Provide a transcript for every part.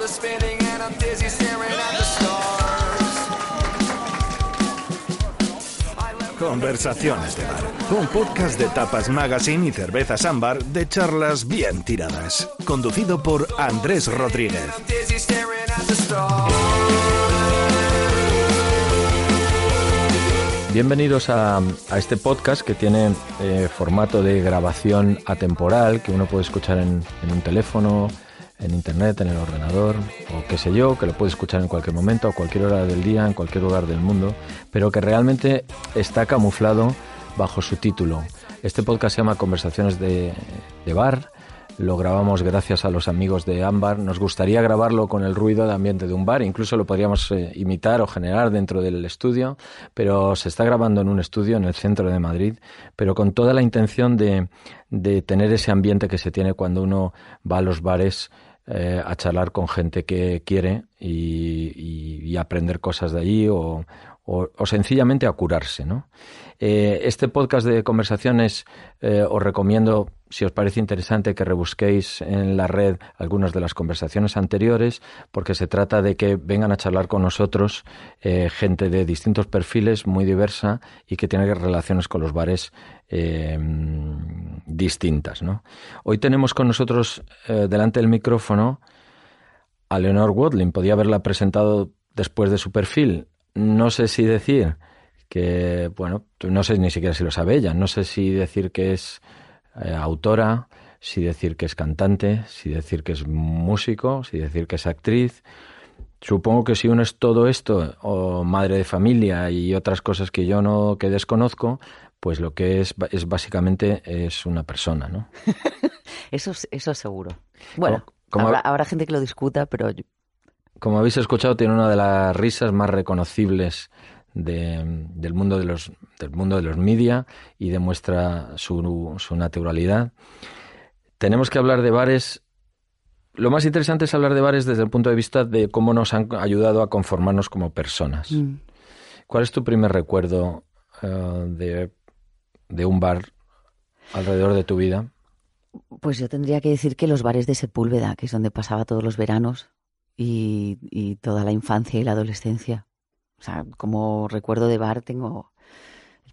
world is spinning and I'm dizzy staring at the stars. Conversaciones de bar. Un podcast de Tapas Magazine y Cervezas Ámbar de charlas bien tiradas. Conducido por Andrés Rodríguez. Bienvenidos a, a este podcast que tiene eh, formato de grabación atemporal que uno puede escuchar en, en un teléfono, en internet, en el ordenador o qué sé yo, que lo puede escuchar en cualquier momento, a cualquier hora del día, en cualquier lugar del mundo, pero que realmente está camuflado bajo su título. Este podcast se llama Conversaciones de, Bar. Lo grabamos gracias a los amigos de Ámbar. Nos gustaría grabarlo con el ruido de ambiente de un bar. Incluso lo podríamos eh, imitar o generar dentro del estudio. Pero se está grabando en un estudio en el centro de Madrid. Pero con toda la intención de, de tener ese ambiente que se tiene cuando uno va a los bares eh, a charlar con gente que quiere y, y- y aprender cosas de allí o, o- sencillamente a curarse. ¿no? Eh, este podcast de conversaciones eh, os recomiendo, si os parece interesante, que rebusquéis en la red algunas de las conversaciones anteriores, porque se trata de que vengan a charlar con nosotros eh, gente de distintos perfiles, muy diversa y que tiene relaciones con los bares distintas. ¿no? Hoy tenemos con nosotros delante del micrófono a Leonor Watling. Podía haberla presentado después de su perfil. No sé si decir que, bueno, no sé ni siquiera si lo sabe ella. No sé si decir que es eh, autora, si decir que es cantante, si decir que es músico, si decir que es actriz. Supongo que si uno es todo esto, o madre de familia y otras cosas que yo no, que desconozco, pues lo que es, es básicamente es una persona, ¿no? Eso, eso seguro. Bueno, ¿Cómo- habrá, habrá gente que lo discuta, pero Como habéis escuchado, tiene una de las risas más reconocibles de- del, mundo de los, del mundo de los media y demuestra su, su naturalidad. Tenemos que hablar de bares. Lo más interesante es hablar de bares desde el punto de vista de cómo nos han ayudado a conformarnos como personas. mm, ¿Cuál es tu primer recuerdo eh, de, de un bar alrededor de tu vida? pues yo tendría que decir que los bares de Sepúlveda, que es donde pasaba todos los veranos y, y toda la infancia y la adolescencia. O sea, como recuerdo de bar tengo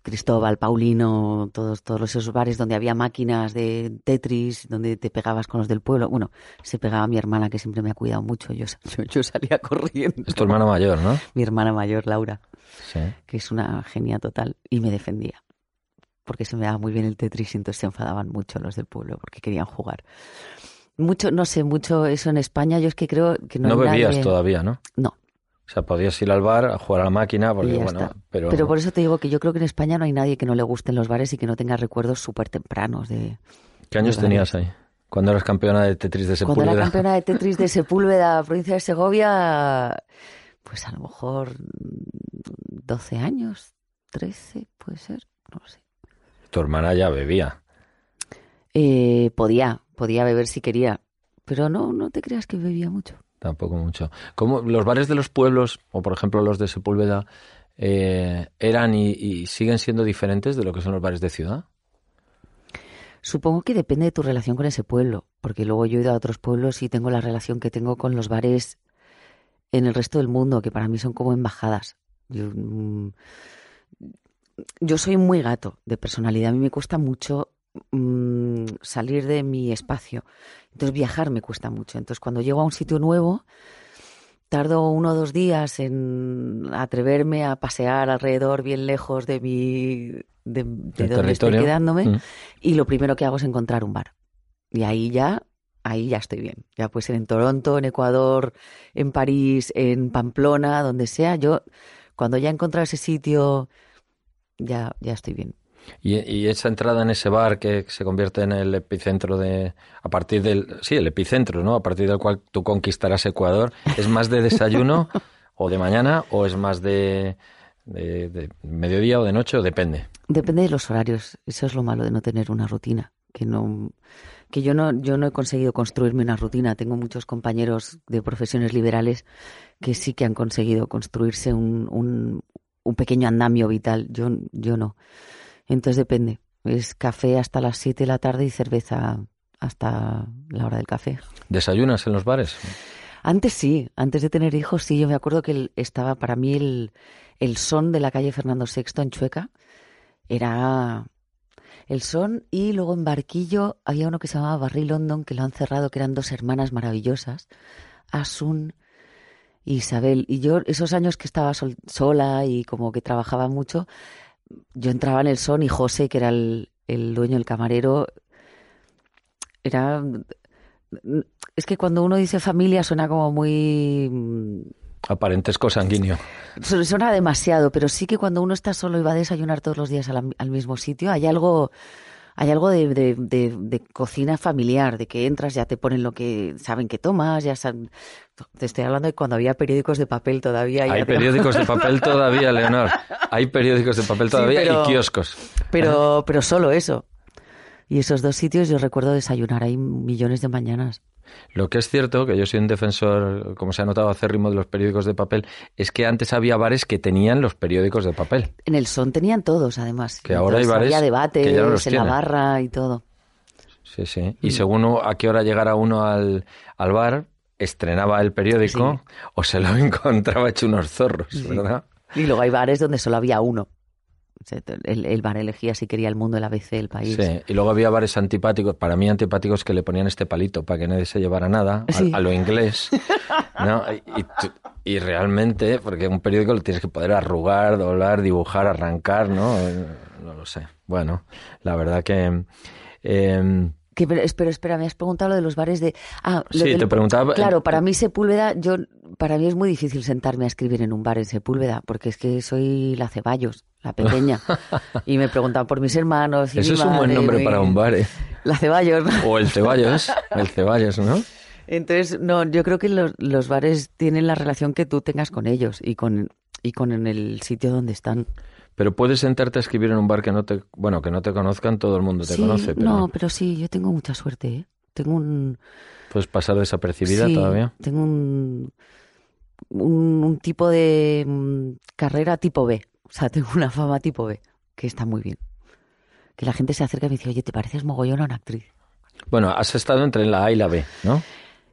Cristóbal, Paulino, todos, todos esos bares donde había máquinas de Tetris, donde te pegabas con los del pueblo. Bueno, se pegaba mi hermana, que siempre me ha cuidado mucho. Yo, yo, yo salía corriendo. Es tu hermana mayor, ¿no? Mi hermana mayor, Laura. Sí. que es una genia total, y me defendía. Porque se me daba muy bien el Tetris y entonces se enfadaban mucho los del pueblo porque querían jugar. Mucho, no sé, mucho eso en España. Yo es que creo que no, No, bebías nadie- todavía, ¿no? No, O sea, podías ir al bar a jugar a la máquina, porque bueno, pero, Pero por eso te digo que yo creo que en España no hay nadie que no le gusten los bares y que no tenga recuerdos súper tempranos de... ¿qué años tenías ahí? Cuando eras campeona de Tetris de Cuando era Sepúlveda. campeona de Tetris de Sepúlveda, provincia de Segovia, pues a lo mejor mm, 12 años, 13, puede ser, no lo sé. Tu hermana ya bebía. Eh, podía, podía beber si quería, pero no, no te creas que bebía mucho. Tampoco mucho. ¿Cómo los bares de los pueblos, o por ejemplo los de Sepúlveda, eh, eran y, y siguen siendo diferentes de lo que son los bares de ciudad? Supongo que depende de tu relación con ese pueblo, porque luego yo he ido a otros pueblos y tengo la relación que tengo con los bares en el resto del mundo, que para mí son como embajadas. Yo, mm, yo soy muy gato de personalidad, a mí me cuesta mucho mm, salir de mi espacio. Entonces viajar me cuesta mucho. Entonces cuando llego a un sitio nuevo, tardo uno o dos días en atreverme a pasear alrededor bien lejos de mi de, donde estoy quedándome Mm. y lo primero que hago es encontrar un bar. Y ahí ya ahí ya estoy bien. Ya puede ser en Toronto, en Ecuador, en París, en Pamplona, donde sea. Yo cuando ya he encontrado ese sitio ya ya estoy bien. Y, y esa entrada en ese bar que se convierte en el epicentro de, a partir del, sí, el epicentro, ¿no? A partir del cual tú conquistarás Ecuador, ¿es más de desayuno o de mañana o es más de, de, de mediodía o de noche o depende? Depende de los horarios. Eso es lo malo de no tener una rutina. Que no, que yo no, yo no he conseguido construirme una rutina. Tengo muchos compañeros de profesiones liberales que sí que han conseguido construirse un, un, un pequeño andamio vital. Yo, yo no. Entonces depende. Es café hasta las 7 de la tarde y cerveza hasta la hora del café. ¿Desayunas en los bares? Antes sí, antes de tener hijos sí, yo me acuerdo que estaba para mí el, el son de la calle Fernando VI en Chueca. Era el son y luego en Barquillo había uno que se llamaba Barry London que lo han cerrado, que eran dos hermanas maravillosas, Asun y Isabel. Y yo esos años que estaba sol- sola y como que trabajaba mucho, yo entraba en el son y José, que era el, el dueño, el camarero, era... Es que cuando uno dice familia suena como muy... mm, Aparentesco sanguíneo. Su- Suena demasiado, pero sí que cuando uno está solo y va a desayunar todos los días al, al mismo sitio, hay algo, hay algo de, de- de- de cocina familiar, de que entras, ya te ponen lo que saben que tomas, ya saben. Te estoy hablando de cuando había periódicos de papel todavía. Hay periódicos de papel todavía, Leonor. Hay periódicos de papel Sí, todavía pero- y kioscos. Pero, pero solo eso. Y esos dos sitios yo recuerdo desayunar ahí millones de mañanas. Lo que es cierto, que yo soy un defensor, como se ha notado, acérrimo de los periódicos de papel, es que antes había bares que tenían los periódicos de papel. En el son tenían todos, además. Que ahora hay bares Había debates que ya no los en la barra y todo. Sí, sí. Mm. Y según o- a qué hora llegara uno al, al bar, estrenaba el periódico o se lo encontraba hecho unos zorros, Sí. ¿verdad? Y luego hay bares donde solo había uno. El, el bar elegía si quería el mundo, el ABC, el país. Sí, y luego había bares antipáticos, para mí antipáticos, que le ponían este palito para que nadie se llevara nada, a- Sí. a, lo inglés. ¿no? Y, y tú- y realmente, porque un periódico lo tienes que poder arrugar, doblar, dibujar, arrancar, ¿no? Eh, No lo sé. Bueno, la verdad que... eh, Que, pero, espera, me has preguntado lo de los bares de... Ah, Sí, te preguntaba- Claro, para mí Sepúlveda, yo, para mí es muy difícil sentarme a escribir en un bar en Sepúlveda, porque es que soy la Ceballos, la pequeña. y me preguntaban por mis hermanos. Y eso es un buen nombre para un bar, ¿eh? La Ceballos. O el Ceballos, el Ceballos, ¿no? Entonces, no, yo creo que los, los bares tienen la relación que tú tengas con ellos y con, y con en el sitio donde están. Pero puedes sentarte a escribir en un bar que no te, bueno, que no te conozcan, todo el mundo te Sí, conoce, pero No, pero sí, yo tengo mucha suerte, ¿eh? Tengo un... puedes pasar desapercibida sí, todavía. Tengo un, un, un tipo de mm, carrera tipo B. O sea, tengo una fama tipo B, que está muy bien. Que la gente se acerca y me dice, oye, ¿te pareces mogollón a una actriz? Bueno, has estado entre la A y la B, ¿no?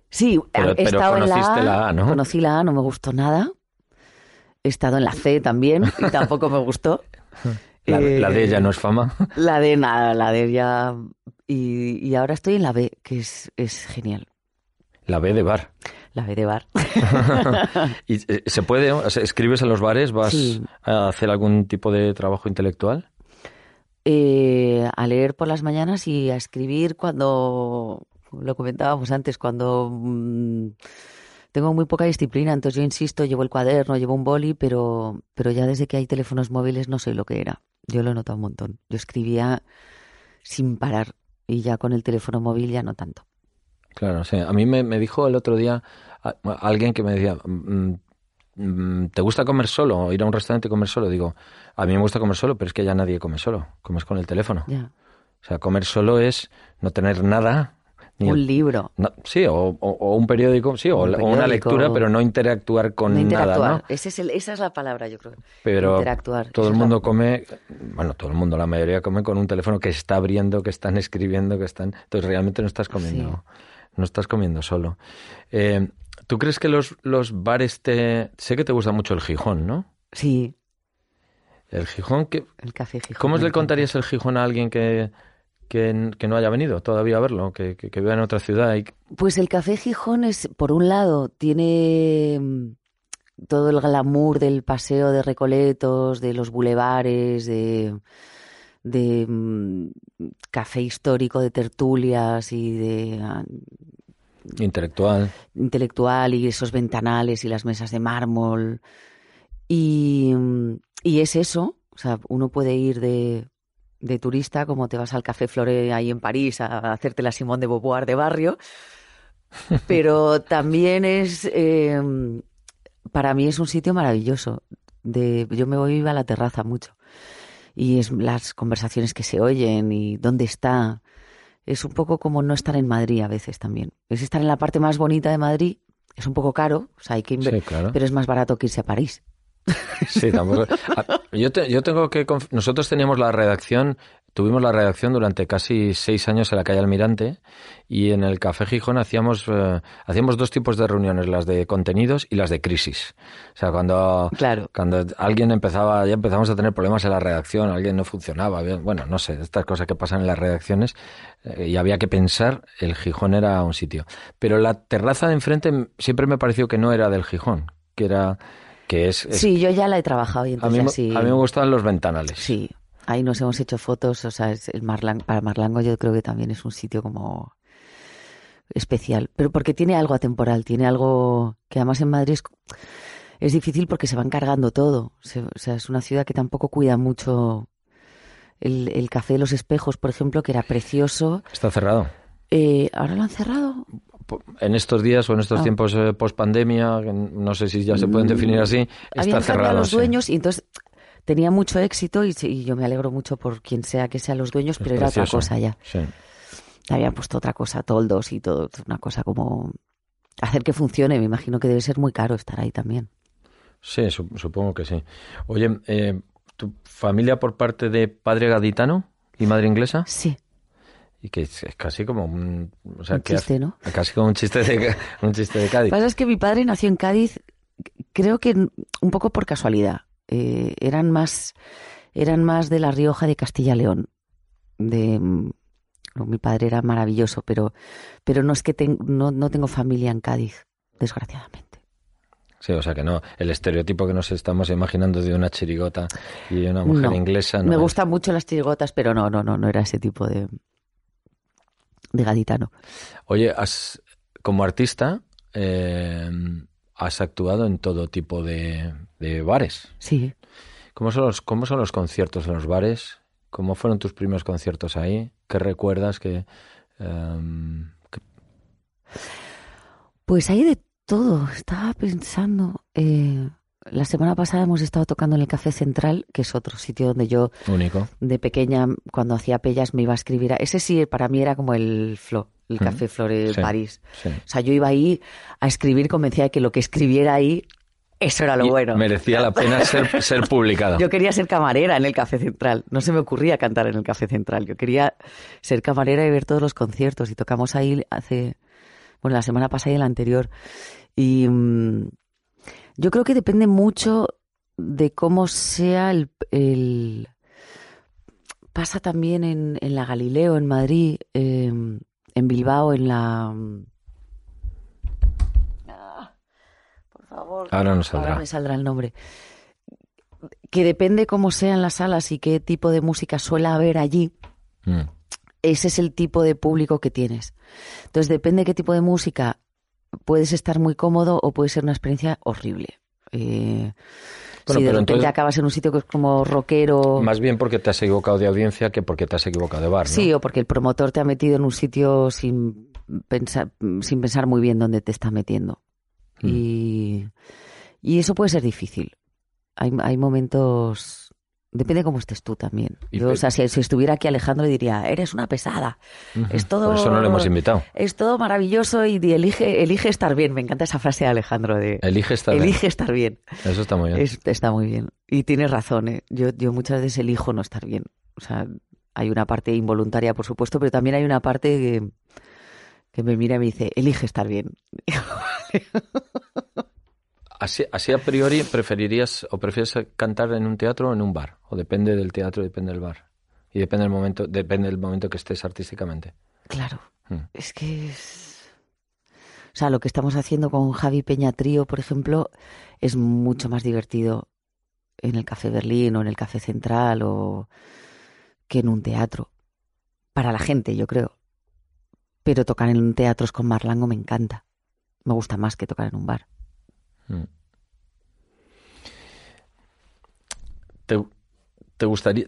Sí, Pero- he pero estado en la A, la A, ¿no? Conocí la A, no me gustó nada. He estado en la C también y tampoco me gustó. La, Eh, la D ya no es fama. La D nada, la D ya... Y, y ahora estoy en la B, que es, es genial. La B de bar. La B de bar. ¿Y eh, se puede? ¿Escribes en los bares? ¿Vas Sí. a hacer algún tipo de trabajo intelectual? Eh, a leer por las mañanas y a escribir cuando, lo comentábamos antes, cuando mm, tengo muy poca disciplina, entonces yo insisto, llevo el cuaderno, llevo un boli, pero, pero ya desde que hay teléfonos móviles no soy lo que era. Yo lo he notado un montón. Yo escribía sin parar y ya con el teléfono móvil ya no tanto. Claro, sí. A mí me, me dijo el otro día a- a alguien que me decía, mm, mm, ¿te gusta comer solo? o Ir a un restaurante y comer solo. Digo, a mí me gusta comer solo, pero es que ya nadie come solo. Comes con el teléfono. Ya. O sea, comer solo es no tener nada. Ni Un el- libro. no, sí, o, o- o un periódico, sí, o, Un una lectura, pero no interactuar con No interactuar. nada, ¿no? Ese es el- esa es la palabra, yo creo. Pero interactuar. todo el la- mundo come, bueno, todo el mundo, la mayoría come con un teléfono que está abriendo, que están escribiendo, que están... Entonces realmente no estás comiendo, no estás comiendo solo. Eh, ¿Tú crees que los, los bares te... Sé que te gusta mucho el Gijón, ¿no? Sí, El Gijón, ¿qué- el café Gijón. ¿cómo le contarías el Gijón a alguien que, que, que no haya venido todavía a verlo, que, que, que viva en otra ciudad? Y, Pues el Café Gijón es, por un lado, tiene mm, todo el glamour del paseo de Recoletos, de los bulevares, de, de mm, café histórico, de tertulias y de ah, intelectual. intelectual y esos ventanales y las mesas de mármol. Y, mm, y es eso, o sea, uno puede ir de, de turista, como te vas al Café Flore ahí en París a hacerte la Simón de Beauvoir de barrio, pero también es, eh, para mí es un sitio maravilloso. De, yo me voy a la terraza mucho y es las conversaciones que se oyen y dónde está. Es un poco como no estar en Madrid a veces también. Es estar en la parte más bonita de Madrid. Es un poco caro, o sea, hay que Sí, claro. pero es más barato que irse a París. Sí, tampoco. Ah, Yo, te- yo tengo que. Nosotros teníamos la redacción tuvimos la redacción durante casi seis años en la calle Almirante y en el Café Gijón hacíamos, eh, hacíamos dos tipos de reuniones, las de contenidos y las de crisis. O sea, cuando, Claro. cuando alguien empezaba, ya empezamos a tener problemas en la redacción, alguien no funcionaba, bien, bueno, no sé, estas cosas que pasan en las redacciones eh, y había que pensar, el Gijón era un sitio. Pero la terraza de enfrente siempre me pareció que no era del Gijón, que era, que es, es- Sí, yo ya la he trabajado y a mí, entonces me- así... a mí me gustaban los ventanales. Sí, ahí nos hemos hecho fotos, o sea, es el Marlan- para Marlango yo creo que también es un sitio como especial, pero porque tiene algo atemporal, tiene algo que además en Madrid es, es difícil porque se van cargando todo, Se- o sea, es una ciudad que tampoco cuida mucho el, el café de los espejos, por ejemplo, que era precioso, Está cerrado. Eh, ahora lo han cerrado. En estos días o en estos Ah. tiempos post pandemia, no sé si ya se pueden definir así, está Mm, Habían cambiado cerrado. los sí. dueños y entonces tenía mucho éxito y, yo me alegro mucho por quien sea que sean los dueños, Es pero era otra cosa ya. Sí. habían puesto otra cosa, toldos y todo, una cosa como hacer que funcione. Me imagino que debe ser muy caro estar ahí también. Sí, su- supongo que sí. Oye, eh, ¿tu familia por parte de padre gaditano y madre inglesa? Sí, Y que es, es casi como un... O sea, un que chiste, ¿no? Casi como un chiste de, un chiste de Lo Cádiz. que pasa es que mi padre nació en Cádiz, creo que un poco por casualidad. Eh, eran más, eran más de La Rioja de Castilla-León. De, mm, no, mi padre era maravilloso, pero, pero no es que ten- no, no tengo familia en Cádiz, desgraciadamente. Sí, o sea que no, el estereotipo que nos estamos imaginando de una chirigota y de una mujer No. inglesa no Me es. gustan mucho las chirigotas, pero no, no, no, no era ese tipo de, de gaditano. Oye, has, como artista, eh, has actuado en todo tipo de, de bares. Sí. ¿Cómo son, los, ¿Cómo son los conciertos en los bares? ¿Cómo fueron tus primeros conciertos ahí? ¿Qué recuerdas que, em, que- Pues hay de todo. Estaba pensando. eh, la semana pasada hemos estado tocando en el Café Central, que es otro sitio donde yo único? de pequeña, cuando hacía pellas, me iba a escribir. a- Ese sí, para mí era como el Flo, el Café Flore de sí. París. Sí. O sea, yo iba ahí a escribir convencida de que lo que escribiera ahí, eso era lo Y bueno. Merecía la pena ser, ser publicado. Yo quería ser camarera en el Café Central. No se me ocurría cantar en el Café Central. Yo quería ser camarera y ver todos los conciertos. Y tocamos ahí hace, bueno, la semana pasada y la anterior. Y mm, yo creo que depende mucho de cómo sea el... el- pasa también en, en la Galileo, en Madrid, eh, en Bilbao, en la... Ah, por favor. Ahora no saldrá. Ahora me saldrá el nombre. Que depende cómo sean las salas y qué tipo de música suele haber allí, Mm. ese es el tipo de público que tienes. Entonces, depende qué tipo de música, puedes estar muy cómodo o puede ser una experiencia horrible. Eh, Bueno, si de repente entonces- acabas en un sitio que es como rockero, Más bien porque te has equivocado de audiencia que porque te has equivocado de bar, ¿no? sí, o porque el promotor te ha metido en un sitio sin pensar, sin pensar muy bien dónde te está metiendo. Mm. Y, y eso puede ser difícil. Hay, hay momentos. Depende cómo estés tú también. Yo, o sea, si, si estuviera aquí Alejandro diría, eres una pesada. Es todo. Por eso no le hemos invitado. Es todo maravilloso y elige, elige estar bien. Me encanta esa frase de Alejandro de Elige estar bien. elige estar bien. Eso está muy bien. Es- está muy bien. Y tienes razón, ¿eh? Yo, yo muchas veces elijo no estar bien. O sea, hay una parte involuntaria, por supuesto, pero también hay una parte que, que me mira y me dice, elige estar bien. Así, así a priori preferirías o prefieres cantar en un teatro o en un bar. O depende del teatro, depende del bar. Y depende del momento, depende del momento que estés artísticamente. Claro. Mm. Es que es... O sea, lo que estamos haciendo con Javi Peña Trío, por ejemplo, es mucho más divertido en el Café Berlín o en el Café Central o que en un teatro. Para la gente, yo creo. Pero tocar en teatros con Marlango me encanta. Me gusta más que tocar en un bar. Mm. ¿Te, te gustaría...?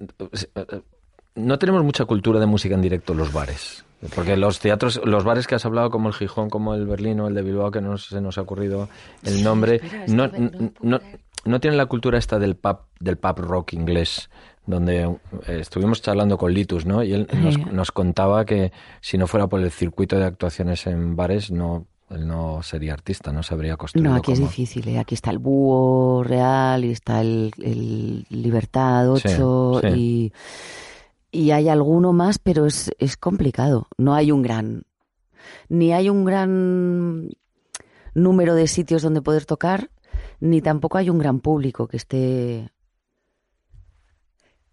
No tenemos mucha cultura de música en directo en los bares. Porque los teatros, los bares que has hablado, como el Gijón, como el Berlín o el de Bilbao, que no se nos ha ocurrido el nombre, no, no no, tienen la cultura esta del pub, del pub rock inglés, donde eh, estuvimos charlando con Litus, ¿no? Y él nos, Eh. nos contaba que si no fuera por el circuito de actuaciones en bares, no, él no sería artista, no sabría construir. No, aquí es difícil. ¿eh? Aquí está el Búho Real y está el, el Libertad Sí, 8 sí. y y hay alguno más, pero es, es complicado. No hay un gran, ni hay un gran número de sitios donde poder tocar, ni tampoco hay un gran público que esté,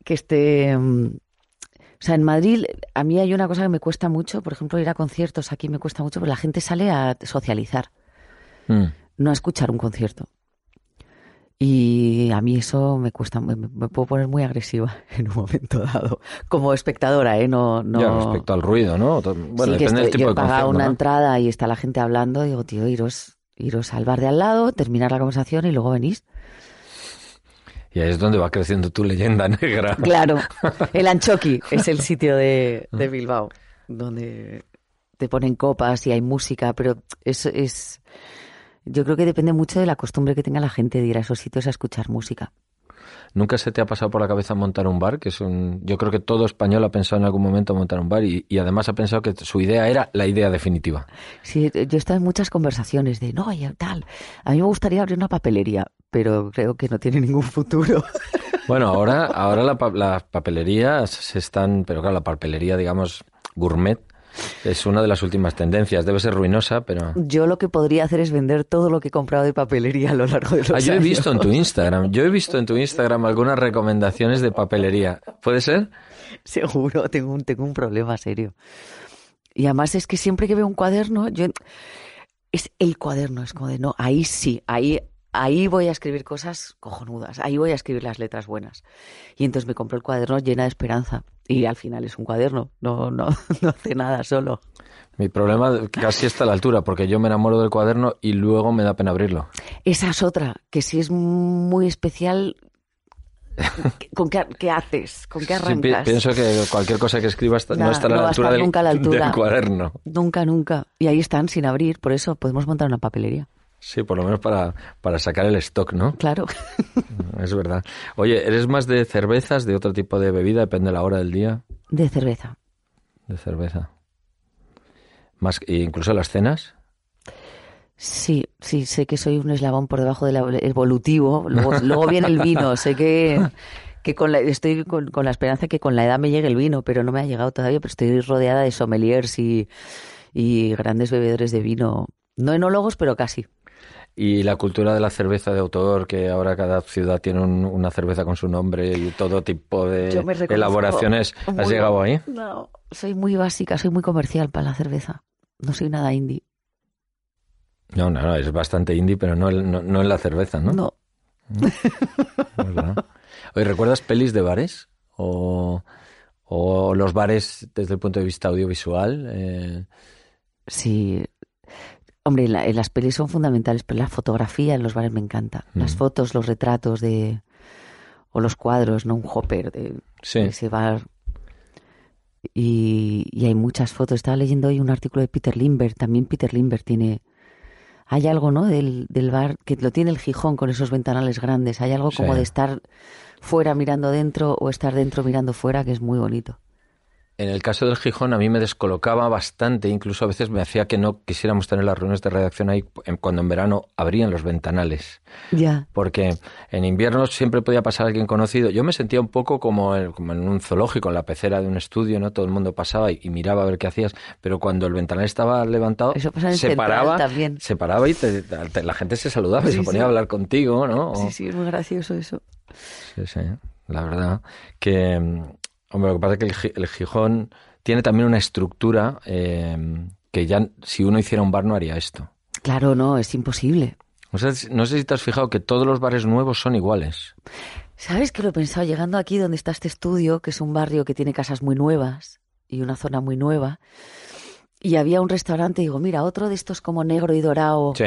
que esté, mm, o sea, en Madrid a mí hay una cosa que me cuesta mucho, por ejemplo, ir a conciertos aquí me cuesta mucho, porque la gente sale a socializar, Mm. no a escuchar un concierto. Y a mí eso me cuesta, me, me puedo poner muy agresiva en un momento dado, como espectadora, ¿eh? No, no... Ya, respecto al ruido, ¿no? Bueno, sí, que depende del estoy- tipo yo he pagado una ¿no? entrada y está la gente hablando, digo, tío, iros, iros al bar de al lado, terminar la conversación y luego venís. Y ahí es donde va creciendo tu leyenda negra. Claro, el Anchoqui es el sitio de, de Bilbao, donde te ponen copas y hay música, pero es, es... Yo creo que depende mucho de la costumbre que tenga la gente de ir a esos sitios a escuchar música. ¿Nunca se te ha pasado por la cabeza montar un bar? Que es un... Yo creo que todo español ha pensado en algún momento montar un bar y, y además ha pensado que su idea era la idea definitiva. Sí, yo he estado en muchas conversaciones de, no, tal, a mí me gustaría abrir una papelería, pero creo que no tiene ningún futuro. Bueno, ahora, ahora la las papelerías se están, pero claro, la papelería, digamos, gourmet, es una de las últimas tendencias. Debe ser ruinosa, pero... Yo lo que podría hacer es vender todo lo que he comprado de papelería a lo largo de los Ah, yo he años. visto en tu Instagram, yo he visto en tu Instagram algunas recomendaciones de papelería. ¿Puede ser? Seguro, tengo un, tengo un problema serio. Y además es que siempre que veo un cuaderno, yo es el cuaderno, es como de no, ahí sí, ahí, ahí voy a escribir cosas cojonudas, ahí voy a escribir las letras buenas. Y entonces me compro el cuaderno llena de esperanza. Y al final es un cuaderno, no, no, no hace nada solo. Mi problema casi está a la altura, porque yo me enamoro del cuaderno y luego me da pena abrirlo. Esa es otra, que si es muy especial, ¿con qué, qué haces? ¿Con qué Sí, arrancas? pienso que cualquier cosa que escribas no estará a la altura, del, nunca a la altura. del cuaderno. Nunca, nunca. Y ahí están sin abrir, por eso podemos montar una papelería. Sí, por lo menos para, para sacar el stock, ¿no? Claro. Es verdad. Oye, ¿eres más de cervezas, de otro tipo de bebida? Depende de la hora del día. De cerveza. De cerveza. Más, e incluso las cenas. Sí, sí, sé que soy un eslabón por debajo del evolutivo. Luego, luego viene el vino. Sé que, que con la, estoy con, con la esperanza que con la edad me llegue el vino, pero no me ha llegado todavía. Pero estoy rodeada de sommeliers y, y grandes bebedores de vino. No enólogos, pero casi. Y la cultura de la cerveza de autor, que ahora cada ciudad tiene un- una cerveza con su nombre y todo tipo de elaboraciones. ¿Has llegado ahí? No, soy muy básica, soy muy comercial para la cerveza. No soy nada indie. No, no, no, es bastante indie, pero no, en- no, no en la cerveza, ¿no? No. Oye, ¿recuerdas pelis de bares? ¿O, o los bares desde el punto de vista audiovisual? Eh, Sí. Hombre, la- las pelis son fundamentales, pero la fotografía en los bares me encanta. Las Mm. fotos, los retratos de. o los cuadros, ¿no? Un hopper de, sí. de ese bar. Y, y hay muchas fotos. Estaba leyendo hoy un artículo de Peter Lindbergh. También Peter Lindbergh tiene. Hay algo, ¿no? Del, del bar que lo tiene el Gijón con esos ventanales grandes. Hay algo como Sí. de estar fuera mirando dentro o estar dentro mirando fuera que es muy bonito. En el caso del Gijón a mí me descolocaba bastante, incluso a veces me hacía que no quisiéramos tener las reuniones de redacción ahí cuando en verano abrían los ventanales. Ya. Porque en invierno siempre podía pasar alguien conocido. Yo me sentía un poco como, en- como en un zoológico, en la pecera de un estudio, ¿no? Todo el mundo pasaba y, y miraba a ver qué hacías. Pero cuando el ventanal estaba levantado, Eso pasa en se paraba, también. se paraba y te- te- la gente se saludaba y Sí, se ponía sí. a hablar contigo, ¿no? O- Sí, sí, es muy gracioso eso. Sí, sí, la verdad que, mm, hombre, lo que pasa es que el, Gi- el Gijón tiene también una estructura eh, que ya si uno hiciera un bar no haría esto. Claro, no, es imposible. No sé, si- no sé si te has fijado que todos los bares nuevos son iguales. ¿Sabes que lo he pensado llegando aquí donde está este estudio, que es un barrio que tiene casas muy nuevas y una zona muy nueva? Y había un restaurante, y digo, mira, otro de estos como negro y dorado. Sí,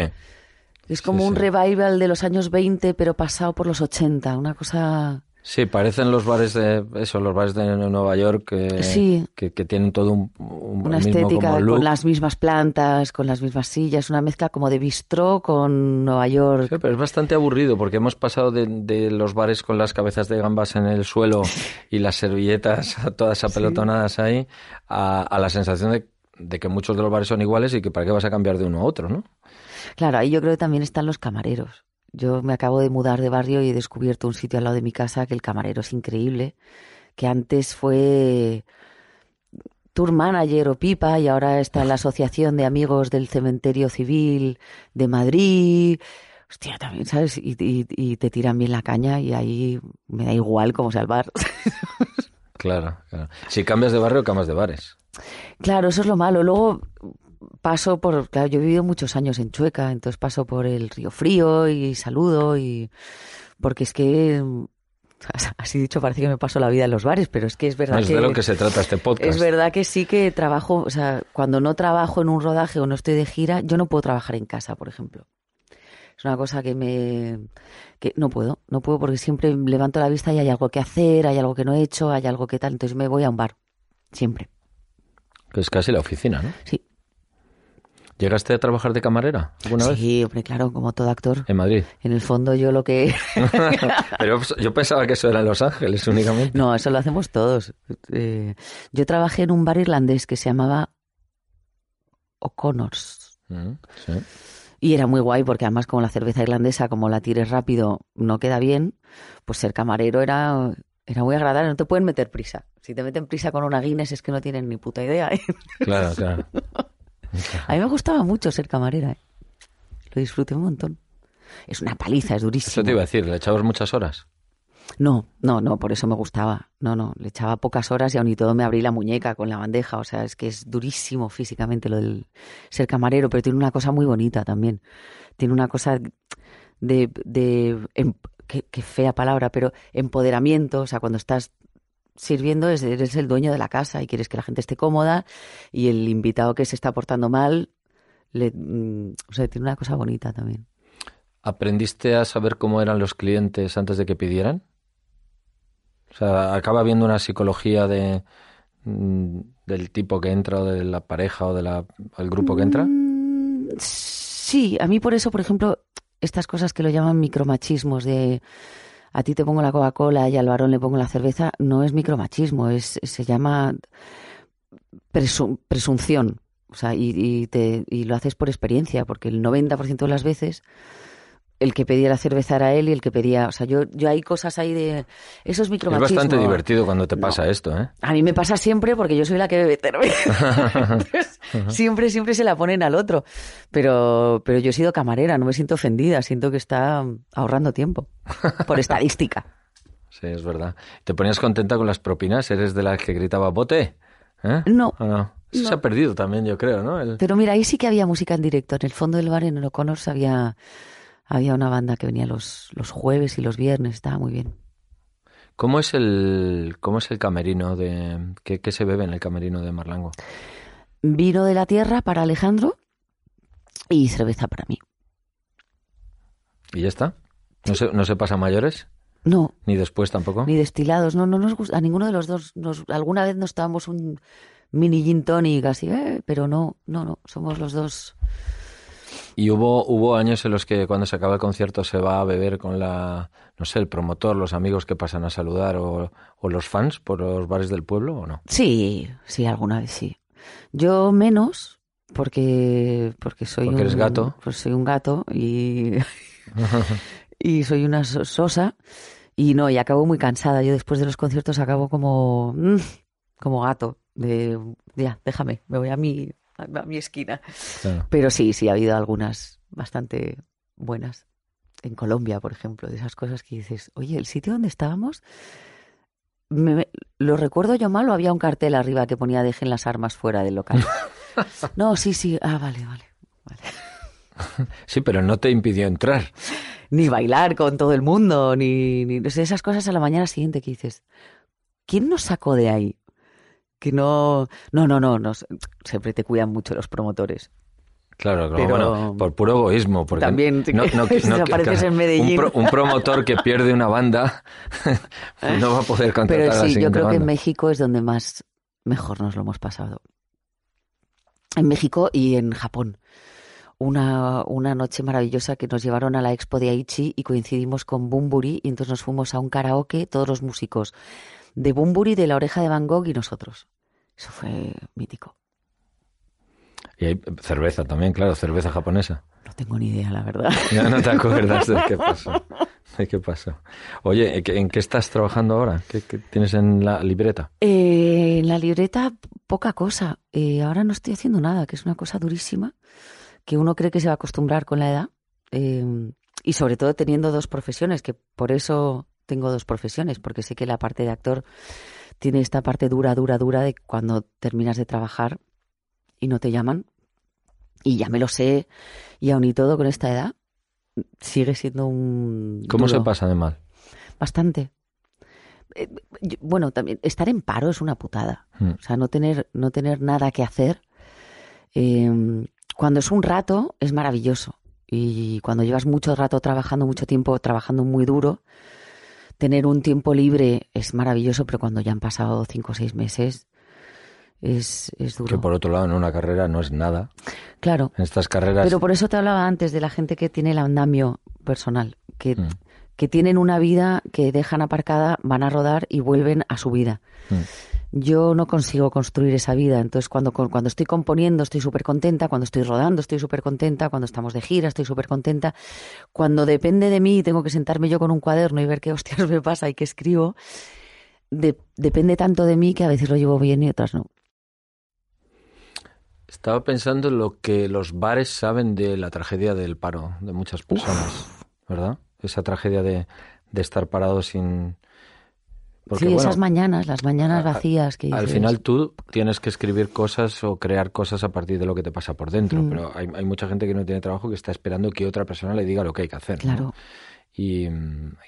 Es como sí, un sí. revival de los años 20, pero pasado por los 80. Una cosa. Sí, parecen los bares de eso, los bares de Nueva York que, Sí. que, que tienen todo un, un- Una mismo estética como look. con las mismas plantas, con las mismas sillas, una mezcla como de bistró con Nueva York. Sí, pero es bastante aburrido porque hemos pasado de, de los bares con las cabezas de gambas en el suelo y las servilletas todas apelotonadas ahí a, a la sensación de, de que muchos de los bares son iguales y que para qué vas a cambiar de uno a otro, ¿no? Claro, ahí yo creo que también están los camareros. Yo me acabo de mudar de barrio y he descubierto un sitio al lado de mi casa que el camarero es increíble. que antes fue tour manager o pipa y ahora está en la Asociación de Amigos del Cementerio Civil de Madrid. Hostia, también, ¿sabes? Y, y- y te tiran bien la caña y ahí me da igual cómo sea el bar. Claro, claro. Si cambias de barrio, cambias de bares. Claro, eso es lo malo. Luego paso por, claro, yo he vivido muchos años en Chueca, entonces paso por el Río Frío y saludo y porque es que así dicho parece que me paso la vida en los bares, pero es que es verdad No es que, de lo que se trata este podcast. es verdad que sí que trabajo, o sea, cuando no trabajo en un rodaje o no estoy de gira, yo no puedo trabajar en casa, por ejemplo. Es una cosa que me que no puedo, no puedo porque siempre levanto la vista y hay algo que hacer, hay algo que no he hecho, hay algo que tal, entonces me voy a un bar. Siempre. Que es casi la oficina, ¿no? Sí. ¿Llegaste a trabajar de camarera alguna vez? Sí, hombre, claro, como todo actor. En Madrid. En el fondo yo lo que... Pero yo pensaba que eso era en Los Ángeles únicamente. no, eso lo hacemos todos. Eh, yo trabajé en un bar irlandés que se llamaba O'Connors. Mm, sí. Y era muy guay porque además como la cerveza irlandesa, como la tires rápido, no queda bien, pues ser camarero era, era muy agradable, no te pueden meter prisa. Si te meten prisa con una Guinness es que no tienen ni puta idea. ¿eh? Claro, claro. A mí me gustaba mucho ser camarera. ¿eh? Lo disfruté un montón. Es una paliza, es durísimo. Eso te iba a decir, ¿le echabas muchas horas? No, no, no, por eso me gustaba. No, no, le echaba pocas horas y aún y todo me abrí la muñeca con la bandeja. O sea, es que es durísimo físicamente lo del ser camarero, pero tiene una cosa muy bonita también. Tiene una cosa de, de em- qué, qué fea palabra, pero empoderamiento. O sea, cuando estás sirviendo es- eres el dueño de la casa y quieres que la gente esté cómoda y el invitado que se está portando mal, le, mm, o sea, tiene una cosa bonita también. ¿Aprendiste a saber cómo eran los clientes antes de que pidieran? O sea, acaba habiendo una psicología de mm, del tipo que entra o de la pareja o de la, el grupo que entra. Mm, Sí, a mí por eso, por ejemplo, estas cosas que lo llaman micromachismos de a ti te pongo la Coca-Cola y al varón le pongo la cerveza, no es micromachismo, es, se llama presu- presunción. O sea, y, y te, y lo haces por experiencia, porque el 90% de las veces el que pedía la cerveza era él y el que pedía. O sea, yo, yo hay cosas ahí de. Eso es Es bastante divertido cuando te No. pasa esto, ¿eh? A mí me pasa siempre porque yo soy la que bebe cerveza. Entonces, siempre, siempre se la ponen al otro. Pero, pero yo he sido camarera, no me siento ofendida, siento que está ahorrando tiempo. Por estadística. Sí, es verdad. ¿Te ponías contenta con las propinas? ¿Eres de las que gritaba bote? ¿Eh? No. ¿O no? Eso No. se ha perdido también, yo creo, ¿no? El- Pero mira, ahí sí que había música en directo. En el fondo del bar en el O'Connors había, había una banda que venía los, los jueves y los viernes, estaba muy bien. ¿Cómo es el cómo es el camerino de qué, qué se bebe en el camerino de Marlango? Vino de la tierra para Alejandro y cerveza para mí. ¿Y ya está? ¿No se, no se pasa mayores? No, ¿Ni después tampoco? ni destilados, no, no nos gusta, a ninguno de los dos. Nos, alguna vez nos tomamos un mini gin tonic así, eh, pero no, no, no, somos los dos. Y hubo, hubo años en los que cuando se acaba el concierto se va a beber con la, no sé, el promotor, los amigos que pasan a saludar o, o los fans por los bares del pueblo o no. Sí, sí, alguna vez sí. Yo menos, porque, porque soy Porque un eres gato. Pues soy un gato y, y soy una so- sosa. Y no, y acabo muy cansada. Yo después de los conciertos acabo como, mm, como gato. De ya, déjame, me voy a mi, a mi esquina. Claro. Pero sí, sí, ha habido algunas bastante buenas. En Colombia, por ejemplo, de esas cosas que dices, oye, el sitio donde estábamos, me- me- ¿lo recuerdo yo mal o había un cartel arriba que ponía dejen las armas fuera del local? no, sí, sí, ah, vale, vale. vale. Sí, pero no te impidió entrar. Ni bailar con todo el mundo, ni, ni esas cosas a la mañana siguiente que dices, ¿quién nos sacó de ahí? Que no, no, no, no, nos- siempre te cuidan mucho los promotores. Claro, claro, Pero- bueno, por puro egoísmo. Porque También, no, no, si no- apareces en un Medellín. pro- Un, promotor que pierde una banda no va a poder contratar Pero sí, yo creo que en. México es donde más mejor nos lo hemos pasado. En México y en Japón. Una, una noche maravillosa que nos llevaron a la expo de Aichi y coincidimos con Bumburi y entonces nos fuimos a un karaoke, todos los músicos de Bumburi, de La Oreja de Van Gogh y nosotros. Eso fue mítico. Y hay cerveza también, claro, cerveza japonesa. No tengo ni idea, la verdad. Ya no te acuerdas de qué pasó. ¿Qué pasó? Oye, ¿en qué- ¿en qué estás trabajando ahora? ¿Qué, qué tienes en la libreta? Eh, en la libreta, poca cosa. Eh, ahora no estoy haciendo nada, que es una cosa durísima, que uno cree que se va a acostumbrar con la edad. Eh, y sobre todo teniendo dos profesiones, que por eso tengo dos profesiones, porque sé que la parte de actor tiene esta parte dura, dura, dura de cuando terminas de trabajar y no te llaman. Y ya me lo sé, y aun y todo con esta edad, sigue siendo un... ¿Cómo se pasa de mal? Bastante. Eh, yo- bueno, también estar en paro es una putada. Mm. O sea, no tener, no tener nada que hacer. eh, cuando es un rato, es maravilloso. Y cuando llevas mucho rato trabajando, mucho tiempo trabajando muy duro, tener un tiempo libre es maravilloso, pero cuando ya han pasado cinco o seis meses, es, es duro. Que por otro lado, en una carrera no es nada. Claro. En estas carreras... Pero por eso te hablaba antes de la gente que tiene el andamio personal, que, Mm. que tienen una vida que dejan aparcada, van a rodar y vuelven a su vida. Mm. Yo no consigo construir esa vida, entonces cuando, cuando estoy componiendo estoy súper contenta, cuando estoy rodando estoy súper contenta, cuando estamos de gira estoy súper contenta, cuando depende de mí y tengo que sentarme yo con un cuaderno y ver qué hostias me pasa y qué escribo, de- depende tanto de mí que a veces lo llevo bien y otras no. Estaba pensando en lo que los bares saben de la tragedia del paro de muchas personas, ¿verdad? Esa tragedia de, de estar parado sin... Porque, sí, bueno, esas mañanas, las mañanas vacías que Al final tú tienes que escribir cosas o crear cosas a partir de lo que te pasa por dentro, Mm. pero hay, hay mucha gente que no tiene trabajo que está esperando que otra persona le diga lo que hay que hacer. ¿no? Claro. Y,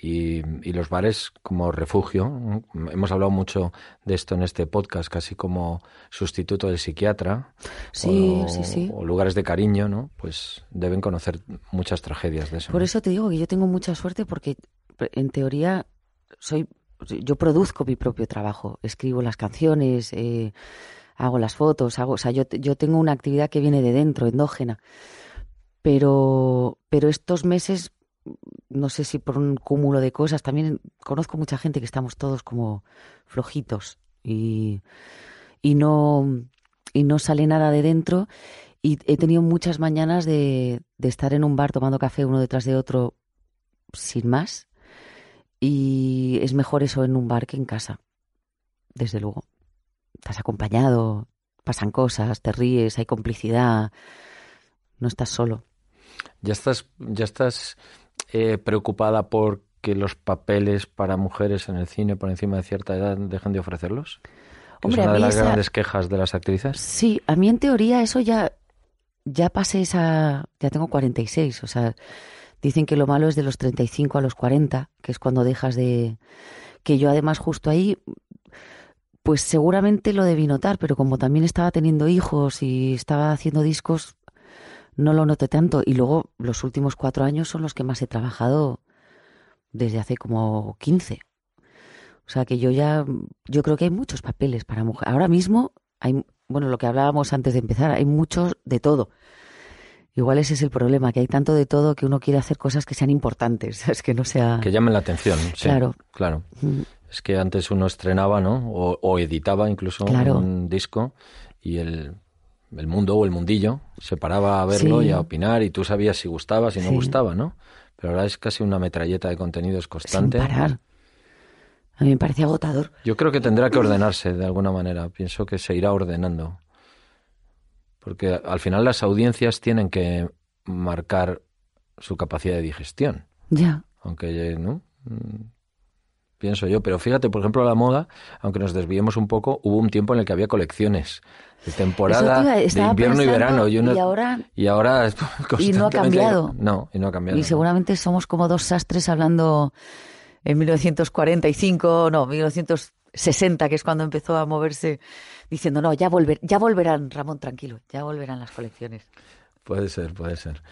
y- y los bares como refugio, hemos hablado mucho de esto en este podcast, casi como sustituto del psiquiatra. Sí, o, sí, sí. o lugares de cariño, ¿no? Pues deben conocer muchas tragedias de eso. Por ¿no? eso te digo que yo tengo mucha suerte porque en teoría soy yo produzco mi propio trabajo, escribo las canciones, eh, hago las fotos, hago, o sea, yo, yo tengo una actividad que viene de dentro, endógena. Pero, pero estos meses, no sé si por un cúmulo de cosas, también conozco mucha gente que estamos todos como flojitos y, y no y no sale nada de dentro. Y he tenido muchas mañanas de, de estar en un bar tomando café uno detrás de otro sin más. Y es mejor eso en un bar que en casa, desde luego. Estás acompañado, pasan cosas, te ríes, hay complicidad, no estás solo. ¿Ya estás, ya estás eh, preocupada por que los papeles para mujeres en el cine por encima de cierta edad dejen de ofrecerlos? Que Hombre, es una de las esa- grandes quejas de las actrices. Sí, a mí en teoría eso ya, ya pasé esa, ya tengo 46, o sea, dicen que lo malo es de los 35 a los 40, que es cuando dejas de, que yo además justo ahí, pues seguramente lo debí notar, pero como también estaba teniendo hijos y estaba haciendo discos, no lo noté tanto. Y luego los últimos cuatro años son los que más he trabajado desde hace como 15. O sea que yo ya, yo creo que hay muchos papeles para mujer. Ahora mismo hay, bueno, lo que hablábamos antes de empezar, hay muchos de todo. Igual ese es el problema, que hay tanto de todo que uno quiere hacer cosas que sean importantes, es que no sea... Que llamen la atención. sí, Claro. Claro. Mm, Es que antes uno estrenaba, ¿no? O, o editaba incluso Claro. un disco y el, el mundo o el mundillo se paraba a verlo Sí. y a opinar y tú sabías si gustaba, si no Sí. gustaba, ¿no? Pero ahora es casi una metralleta de contenidos Sin constante. parar. A mí me parece agotador. Yo creo que tendrá que ordenarse de alguna manera. Pienso que se irá ordenando. Porque al final las audiencias tienen que marcar su capacidad de digestión. Ya. Aunque, ¿no? Pienso yo. Pero fíjate, por ejemplo, la moda, aunque nos desviemos un poco, hubo un tiempo en el que había colecciones de temporada, iba- de invierno y verano. Y, uno- y ahora y ahora Y no ha cambiado. No, y no ha cambiado. Y seguramente somos como dos sastres hablando en 1945, no, 1960, que es cuando empezó a moverse, diciendo, no, ya, volver, ya volverán, Ramón, tranquilo, ya volverán las colecciones. Puede ser, puede ser.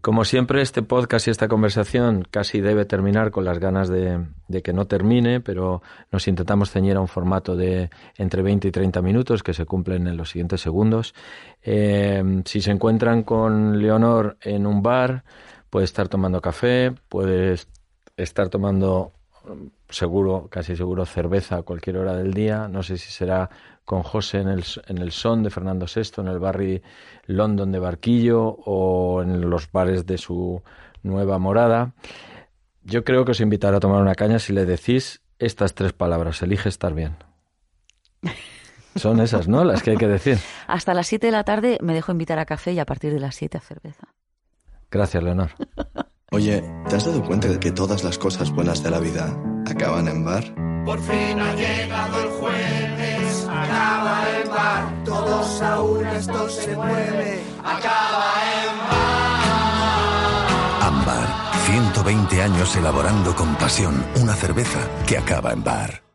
Como siempre, este podcast y esta conversación casi debe terminar con las ganas de, que no termine, pero nos intentamos ceñir a un formato de entre 20 y 30 minutos que se cumplen en los siguientes segundos. Eh, si se encuentran con Leonor en un bar, puede estar tomando café, puede estar tomando seguro, casi seguro, cerveza a cualquier hora del día. No sé si será con José en el, en el Son de Fernando VI, en el barrio London de Barquillo o en los bares de su nueva morada. Yo creo que os invitará a tomar una caña si le decís estas tres palabras. Elige estar bien. Son esas, ¿no? Las que hay que decir. Hasta las 7 de la tarde me dejo invitar a café y a partir de las 7 a cerveza. Gracias, Leonor. Oye, ¿te has dado cuenta de que todas las cosas buenas de la vida acaban en bar? Por fin ha llegado el jueves, acaba el bar, todos a una esto se mueve, acaba en bar. Ámbar, 120 años elaborando con pasión una cerveza que acaba en bar.